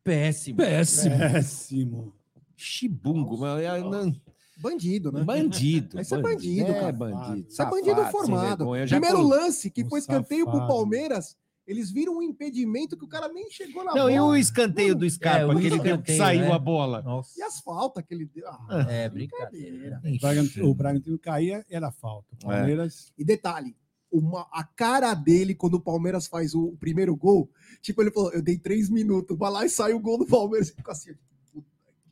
Péssimo. Péssimo. Péssimo. Chibungo. mas eu não- Bandido, né? Bandido. Esse é bandido, É cara. bandido. Isso é bandido safado, formado. vergonha. Eu já Primeiro colo- lance, que Um foi escanteio pro safado. Palmeiras, eles viram um impedimento que o cara nem chegou na Não, bola. e o escanteio do Scarpa, É, o que ele deu que saiu né? a bola. E as faltas que ele deu. Ah, É, brincadeira. O Bragantino, o Bragantino caía, era falta. O Palmeiras. E detalhe, uma, a cara dele quando o Palmeiras faz o primeiro gol, tipo, ele falou: eu dei três minutos, vai lá e sai o gol do Palmeiras. Ficou assim,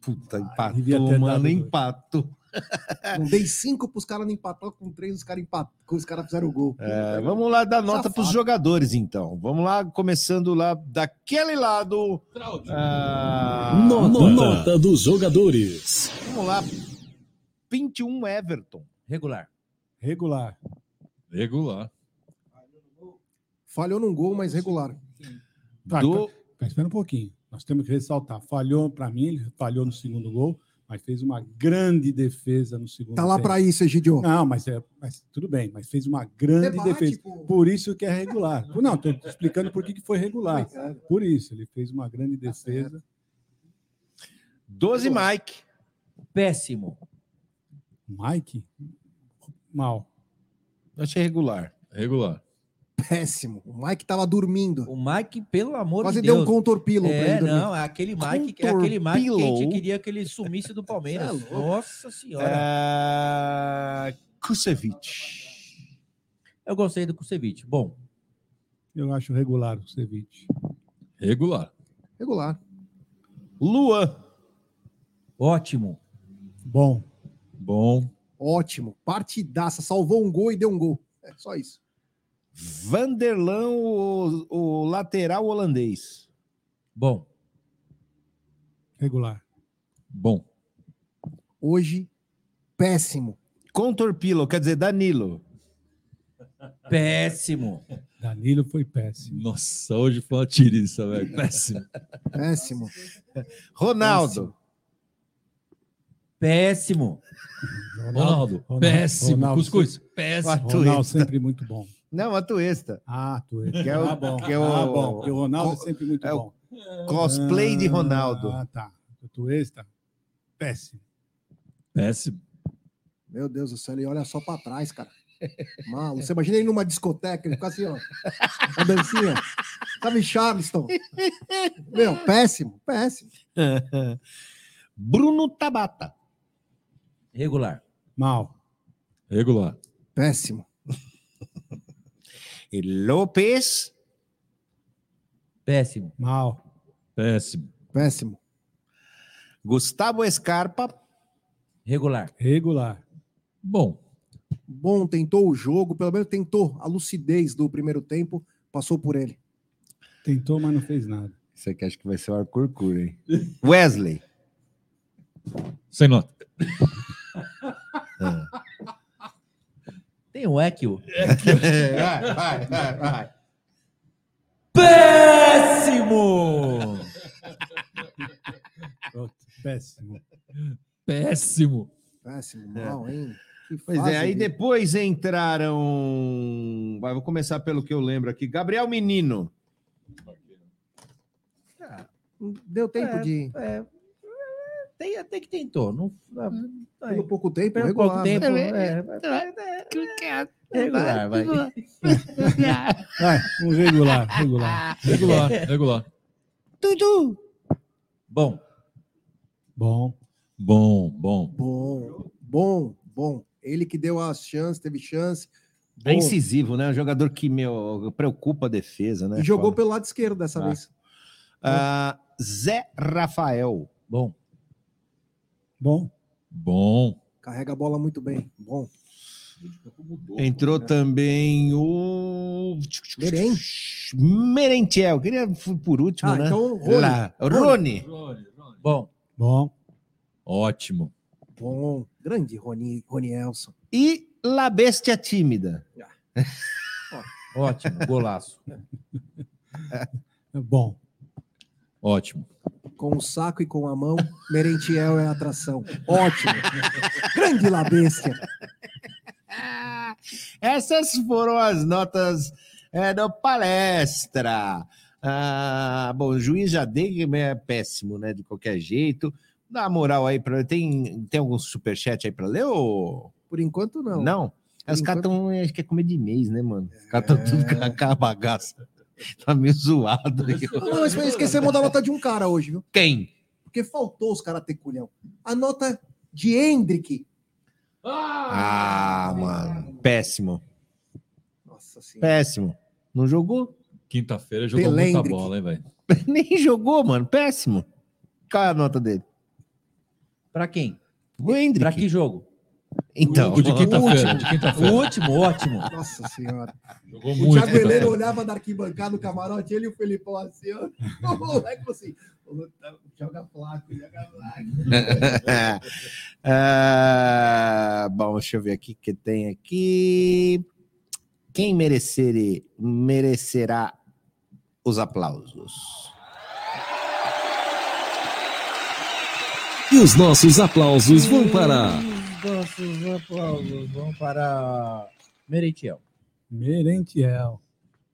Puta, devia empatou, mano, empatou. [laughs] não dei cinco pros caras não empatar, com três os caras empatam, os caras fizeram o gol. É, vamos lá dar nota para os jogadores, então. Vamos lá, começando lá daquele lado. Ah, Nota, nota dos jogadores. Vamos lá. 21 Everton. Regular. Regular. Regular. Falhou num gol, mas regular. Tá, Do- tá, tá, espera um pouquinho. Nós temos que ressaltar. Falhou, para mim, ele falhou no segundo gol, mas fez uma grande defesa no segundo Tá lá tempo. pra isso, Egidio. Não, mas, é, mas tudo bem, mas fez uma grande Debate, defesa. pô. Por isso que é regular. Não, estou explicando por que que foi regular. Por isso, ele fez uma grande defesa. 12 Mike. Péssimo. Mike? Mal. Achei regular. Regular. Péssimo. O Mike tava dormindo. O Mike, pelo amor Quase de deu Deus. um contorpilo pra É, ele dormir. não, é aquele Mike, é aquele Mike que a gente queria que ele sumisse do Palmeiras. [laughs] Cê é. Nossa senhora. É... Kusevich. Eu gostei do Kusevich. Bom, Eu acho regular o Ceviche. Regular. Regular. Luan. ótimo. Bom. Bom. Ótimo. Partidaça. Salvou um gol e deu um gol. É só isso. Vanderlan, o, o lateral holandês. Bom. Regular. Bom. Hoje, péssimo. Contorpilo, quer dizer, Danilo. [laughs] Péssimo. Danilo foi péssimo. Nossa, hoje foi uma tiriça, velho. Péssimo. Péssimo. Ronaldo. Péssimo. Ronaldo. Péssimo. Cuscuz. Péssimo. Ronaldo sempre muito bom. Não, Atuesta. Ah, Atuesta. Que é o- ah, bom. que é o- ah, bom. Porque o Ronaldo co- é sempre muito é o bom. Cosplay de Ronaldo. Ah, tá. O Atuesta, péssimo. Péssimo. Meu Deus do céu, ele olha só pra trás, cara. Mal. Você imagina ele numa discoteca, ele fica assim, ó. A dancinha. Sabe, Charleston? Meu, péssimo, péssimo. Bruno Tabata. Regular. Mal. Regular. Péssimo. E Lopes. Péssimo. Mal. Péssimo. Péssimo. Gustavo Scarpa. Regular. Regular. Bom. Bom, tentou o jogo, pelo menos tentou a lucidez do primeiro tempo, passou por ele. Tentou, mas não fez nada. Isso aqui acho que vai ser o Arcurcura, hein? Wesley. Sem nota. Tem o Ekio. vai, vai, vai, vai. Péssimo! Pronto, péssimo. Péssimo. Péssimo, mal, hein? Que Pois fase é, aí depois entraram. Vai, vou começar pelo que eu lembro aqui. Gabriel Menino. Deu tempo É, de. é, tem até que tentou. Não, Pelo pouco tempo, pelo regular. pouco tempo. né? É, é, regular, vai. Vai, um regular, regular. [laughs] Regular. Regular. Tudo. Bom, Bom. Bom, bom. Bom, bom, bom. Ele que deu as chances, teve chance. É Bom. incisivo, né? Um jogador que meu, preocupa a defesa, né? E jogou pelo lado esquerdo dessa Ah. vez. Ah, Zé Rafael. bom. Bom. Bom. Carrega a bola muito bem. Bom. Entrou também o. Merém. Merentiel. Queria por último, Ah, né? então, Rony. Lá. Rony. Bom. Bom. Ótimo. Bom. Grande Rony, Rony Elson. E La Bestia Tímida. Ótimo, golaço. [laughs] Bom. Ótimo. Com o saco e com a mão, Merentiel é atração. Ótimo. Grande Labestia. [laughs] Essas foram as notas é, da palestra. Ah, bom, o juiz já dei, é péssimo, né? De qualquer jeito. Dá moral aí para tem tem algum superchat aí para ler ou Por enquanto, não. não? Por Os caras enquanto- estão, acho que é comer de mês, né, mano? Os caras estão tudo com a- com a bagaça. [laughs] Tá meio zoado aí. Não, mas esquecemos da nota de um cara hoje, viu? Quem? Porque faltou os caras ter culhão. A nota de Hendrick. Ah, mano. Péssimo. Nossa senhora. Péssimo. Não jogou? Quinta-feira jogou Pelendrick. muita bola, hein, velho? [laughs] Nem jogou, mano. Péssimo. Qual é a nota dele? Pra quem? O Hendrick. Pra que jogo? Então. O de quinta-feira, quinta-feira. O último, ótimo. Nossa senhora. Jogou O muito. Thiago Heleno quinta-feira. olhava da arquibancada do camarote, ele e o Felipão assim, ó. [laughs] O moleque falou assim: "Ô, tá- joga flaco, joga flaco. [laughs] Ah, bom, deixa eu ver aqui o que tem aqui. Quem merecer, merecerá os aplausos? E os nossos aplausos vão para. Nossos aplausos vão para Merentiel. Merentiel.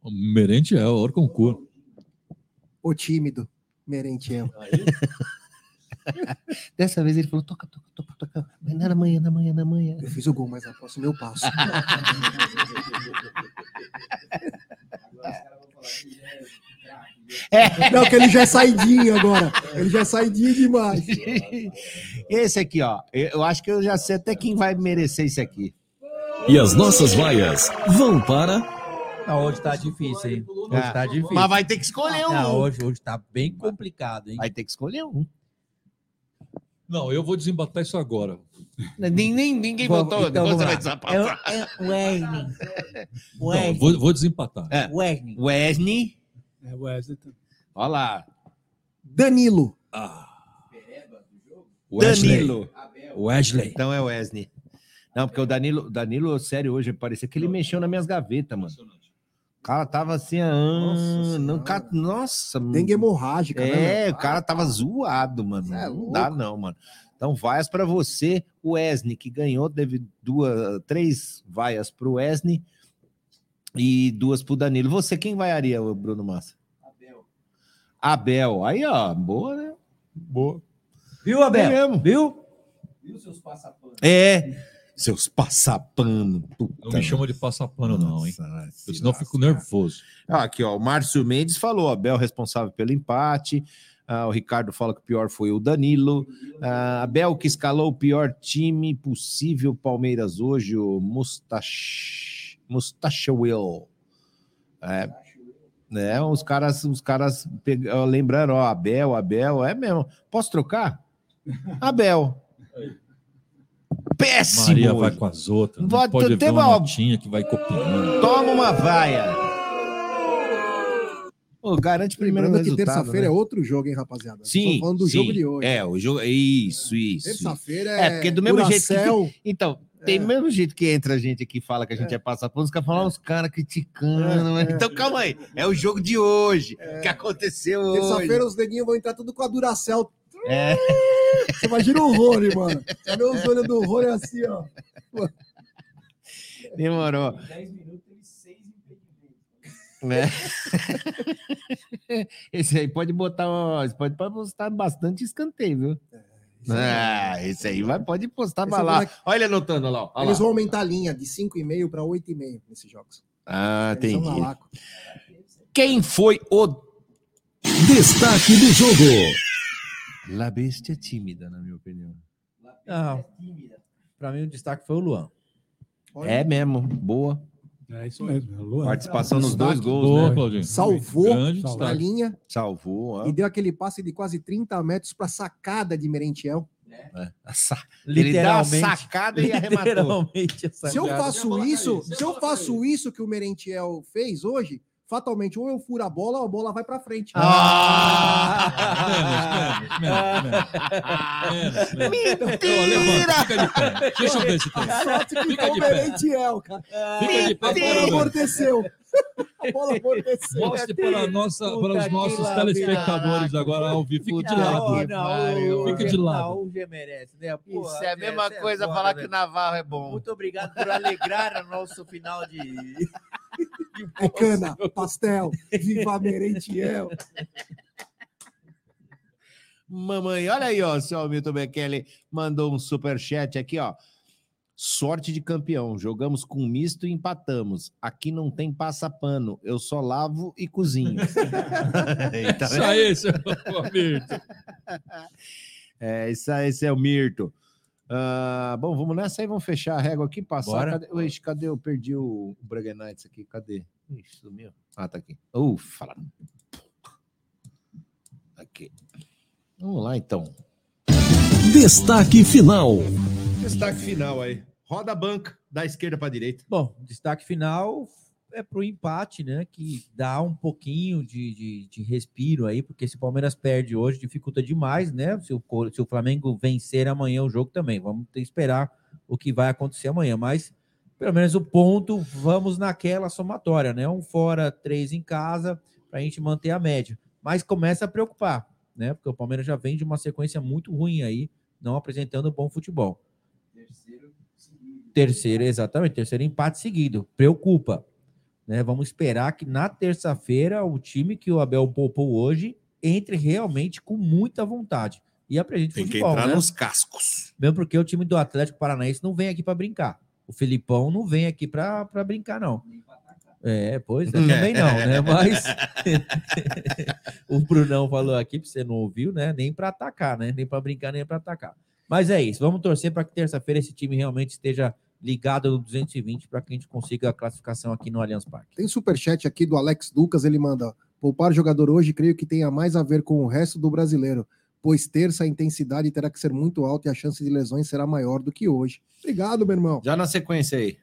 O Merentiel, hora concurso. O tímido, Merentiel. [laughs] Dessa vez ele falou: toca, toca, toca, toca. Mas na manhã, na manhã, na manhã. Eu fiz o gol, mas após o meu passo. [laughs] É. Não, que ele já é saidinho agora. Ele já é saidinho demais. [laughs] Esse aqui, ó. Eu acho que eu já sei até quem vai merecer esse aqui. E as nossas vaias vão para. Não, hoje tá difícil, hein? Hoje Ah, tá difícil. mas vai ter que escolher um. Não, hoje, hoje tá bem complicado, hein? Vai ter que escolher um. Não, eu vou desembatar isso agora. Nem, nem, ninguém Vamos- votou. então você vai desapatar. É, é Wesley. Não, Wesley. vou, vou desempatar. É. Wesley. Wesley. É Wesley. Olha lá. Danilo. Wesley. Danilo. Wesley. Então é Wesley. Não, porque o Danilo, Danilo, sério, hoje parecia que ele mexeu nas minhas gavetas, mano. O cara tava assim, ah, não, ca- nossa, Dengue hemorrágica, né? É, o cara tava zoado, mano. é não dá, não, mano. Então, vaias para você, o Wesley, que ganhou, teve duas, três vaias pro Wesley e duas pro Danilo. Você, quem vaiaria, o Bruno Massa? Abel. Abel. Aí, ó, boa, né? Boa. Viu, Abel? É mesmo. Viu? Viu seus passapanos? É. Seus passapano. Não puta me chama de passapano, não, hein? Nossa, Eu, senão eu fico nervoso. Ah, aqui, ó, o Márcio Mendes falou, Abel responsável pelo empate. Ah, o Ricardo fala que o pior foi o Danilo. Ah, Abel que escalou o pior time possível Palmeiras hoje, o Mustache, Mustache Will. É, né, os caras, os caras peg... ó, lembrando, ó, Abel, Abel, é mesmo. Posso trocar? [laughs] Abel. Péssimo. Maria vai com as outras. Não Bota- pode ver tem uma notinha que vai copiando. Toma uma vaia. Pô, garante primeiro Lembrando que resultado. terça-feira né? é outro jogo, hein, rapaziada? Sim. Tô falando do sim. jogo de hoje. É, o jogo. Isso, isso. Terça-feira É, é porque do mesmo jeito que. Então, tem do mesmo jeito que entra a gente aqui e fala que a gente é, passaporte, os caras falam, "Ah, os caras criticando. né? Então, calma aí. É o jogo de hoje. que aconteceu hoje. Terça-feira os neguinhos vão entrar tudo com a Duracell. É. [laughs] Você imagina o Rony, mano. Cadê os olhos do Rony assim, ó? Demorou. 10 minutos teve 6 impedimentos. né? [laughs] Esse aí pode botar, ó, pode, pode postar bastante escanteio, viu? Ah, esse aí vai, pode postar pra lá. moleque- Olha ele anotando lá. olha Eles lá. vão aumentar a linha de 5,5 para 8,5 nesses jogos. Ah, Eles entendi. lá. Quem foi o Destaque do jogo. La Bestia tímida, na minha opinião. Não. Pra mim, o destaque foi o Luan. É mesmo, boa. É isso mesmo. Luan. Participação nos dois gols, Boa, né? Claudinho. Salvou a linha Salvou, ó. e deu aquele passe de quase 30 metros para sacada de Merentiel. É. A sa- Ele dá a sacada e arrematou. Literalmente, essa Se eu faço isso, se eu faço isso que o Merentiel fez hoje, fatalmente ou eu furo a bola ou a bola vai para frente. De pé. Deixa eu ver se tem. Sorte que Fica de pé. Merentiel, cara. Fica de pé. A bola amorteceu. A bola amorteceu. Mostre para, a nossa, para os nossos telespectadores agora ao vivo. Fique de lado. Fica de não, lado. merece, né? Isso é a mesma essa é coisa falar né? que o Navarro é bom. Muito obrigado por alegrar o nosso final de. [laughs] É cana, pastel, viva Merentiel. Mamãe, olha aí, ó, o seu Milton Bekele mandou um superchat aqui, ó. Sorte de campeão. Jogamos com misto e empatamos. Aqui não tem passapano. Eu só lavo e cozinho. [laughs] Tá Isso vendo? aí, seu Mirto. É, isso aí, esse é o Mirto. Ah, bom, vamos nessa aí, vamos fechar a régua aqui, passar. Cadê, Ixi, cadê? Eu perdi o, o Braga aqui. Cadê? Ixi, sumiu. Ah, tá aqui. Ufa. Aqui. Vamos lá, então. Destaque final. Destaque final aí. Roda a banca, da esquerda para direita. Bom, destaque final é pro empate, né? Que dá um pouquinho de, de, de respiro aí, porque se o Palmeiras perde hoje, dificulta demais, né? Se o, se o Flamengo vencer amanhã o jogo também. Vamos ter que esperar o que vai acontecer amanhã. Mas, pelo menos o ponto, vamos naquela somatória, né? Um fora, três em casa, para a gente manter a média. Mas começa a preocupar, né? Porque o Palmeiras já vem de uma sequência muito ruim aí, não apresentando bom futebol. Terceiro, exatamente, terceiro empate seguido. Preocupa. Né? Vamos esperar que na terça-feira o time que o Abel poupou hoje entre realmente com muita vontade. E apresente Tem que futebol, entrar né? nos cascos. Mesmo porque o time do Atlético Paranaense não vem aqui para brincar. O Felipão não vem aqui para brincar, não. É, pois é, também não, né? [laughs] Mas [laughs] o Brunão falou aqui, você não ouviu, né? Nem para atacar, né? Nem para brincar, nem para atacar. Mas é isso. Vamos torcer para que terça-feira esse time realmente esteja ligado no 220 para que a gente consiga a classificação aqui no Allianz Parque. Tem superchat aqui do Alex Lucas, ele manda: poupar jogador hoje creio que tenha mais a ver com o resto do brasileiro, pois terça a intensidade terá que ser muito alta e a chance de lesões será maior do que hoje. Obrigado, meu irmão. Já na sequência aí.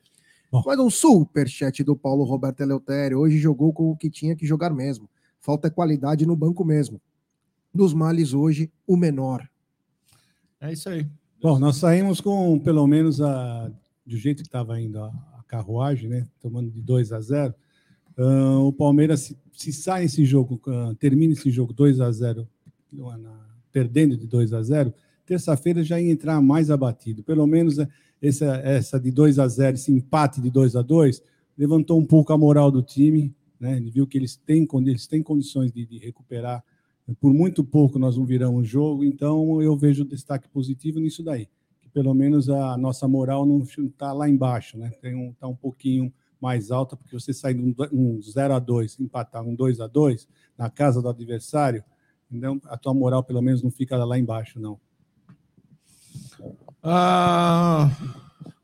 Mais um superchat do Paulo Roberto Eleutério. Hoje jogou com o que tinha que jogar mesmo. Falta qualidade no banco mesmo. Dos males hoje, o menor. É isso aí. Bom, nós saímos com pelo menos a, do jeito que estava indo a, carruagem, né? Tomando de 2 a 0. Ah, o Palmeiras, se, se sai esse jogo, ah, termina esse jogo 2 a 0 na- na- perdendo de 2 a 0 terça-feira já ia entrar mais abatido. Pelo menos eh, essa, essa de 2 a 0 esse empate de 2 a 2 levantou um pouco a moral do time, né? Ele viu que eles têm, eles têm condições de, de recuperar. Por muito pouco nós não viramos o jogo, então eu vejo destaque positivo nisso daí. Pelo menos a nossa moral não está lá embaixo, né? Tem um, tá um pouquinho mais alta, porque você sai de um, do- um 0 a 2 empatar um 2 a 2 na casa do adversário, então a tua moral pelo menos não fica lá embaixo, não. Ah,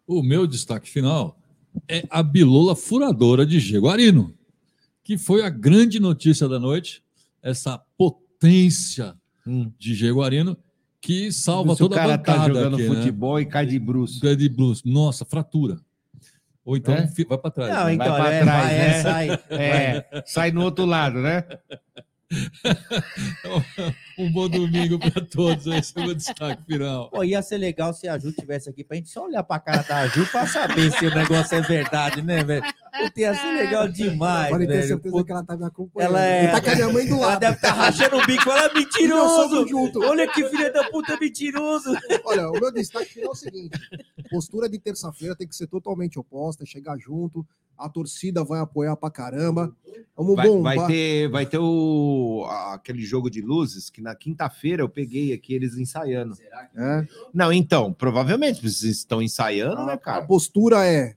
o meu destaque final é a bilola furadora de Jaguarino, que foi a grande notícia da noite, essa potência de Jaguarino que salva Se o toda a cara tá jogando aqui, né? futebol e cai de bruxo. Cai de bruxo. Nossa, fratura. Ou então É? vai para trás. Não, né? então, vai pra é, trás, vai, né? é, sai. É, sai no outro lado, né? Um bom domingo para todos. Esse é o meu destaque final. Pô, ia ser legal se a Ju tivesse aqui pra gente só olhar pra cara da Ju pra saber se o negócio é verdade, né, velho? Puta, ia ser legal demais, Pode ter velho. certeza Puta, que ela tá me acompanhando. Ela é... Tá com a minha mãe do Ela lado. deve estar rachando o bico. Ela é mentiroso. junto. Olha que filha da puta mentiroso. Olha, o meu destaque final é o seguinte: postura de terça-feira tem que ser totalmente oposta, chegar junto, a torcida vai apoiar pra caramba. Vamos Vai, bombar. vai ter, vai ter o, aquele jogo de luzes que na quinta-feira eu peguei aqui eles ensaiando. É. Não, então, provavelmente vocês estão ensaiando, né, A cara? postura é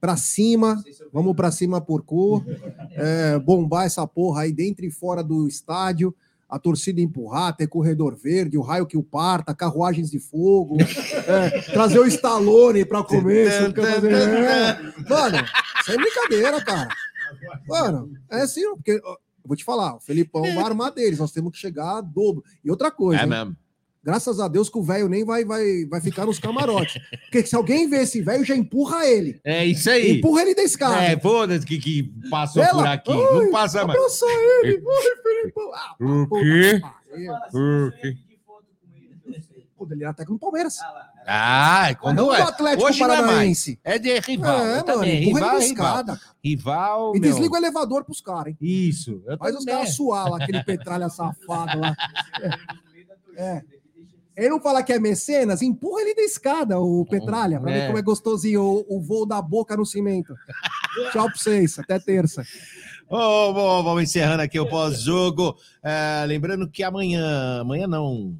pra cima, vamos pra cima por cor, [laughs] é, bombar essa porra aí dentro e fora do estádio, a torcida empurrar, ter corredor verde, o raio que o parta, carruagens de fogo, [laughs] é, trazer o Stallone pra comer. sabe o que eu vou fazer? É. Mano, sem brincadeira, cara. Mano, é assim, porque eu vou te falar, o Felipão vai armar deles, nós temos que chegar a dobro. E outra coisa, É hein? mesmo. Graças a Deus que o velho nem vai, vai, vai ficar nos camarotes. Porque se alguém vê esse velho, já empurra ele. É isso aí. Empurra ele da escada. É, foda-se que, que passou Ela- por aqui. Ai, não passa mais. Abraça ele. Ai, Felipão. Ah, O puta quê? O quê? Pô, ele era técnico do Palmeiras. Ah, quando Não é. do Atlético Hoje é Paranaense. mais. É de rival. É, também. mano, empurra rival, ele é rival. escada, cara. Rival, E meu. desliga o elevador pros caras, hein? Isso. Eu Faz os também. caras suar lá, aquele petralha safado lá. [laughs] É. Ele não fala que é mecenas, empurra ele da escada, o Petralha, pra É. ver como é gostosinho o, o voo da boca no cimento. Tchau pra vocês, até terça. Ô, bom, vamos encerrando aqui o pós-jogo. É, lembrando que amanhã, amanhã não.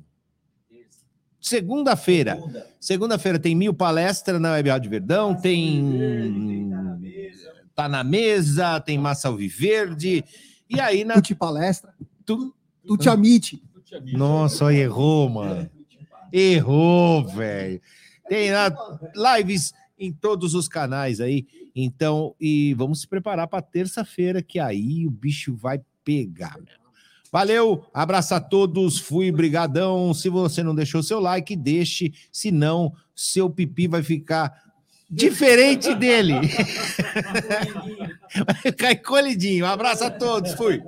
Segunda-feira. Segunda-feira tem mil palestra na Web Rádio Verdão, tem. Tá na mesa, tem massa alviverde. E aí na. Tuti palestra. Tu... Tuti Amite. Nossa, errou, mano. Errou, velho. Tem lá lives em todos os canais aí. Então, e vamos se preparar para terça-feira, que aí o bicho vai pegar. Valeu, abraço a todos, fui, brigadão. Se você não deixou seu like, deixe, senão seu pipi vai ficar diferente dele. [laughs] vai ficar encolhidinho. Um abraço a todos, fui.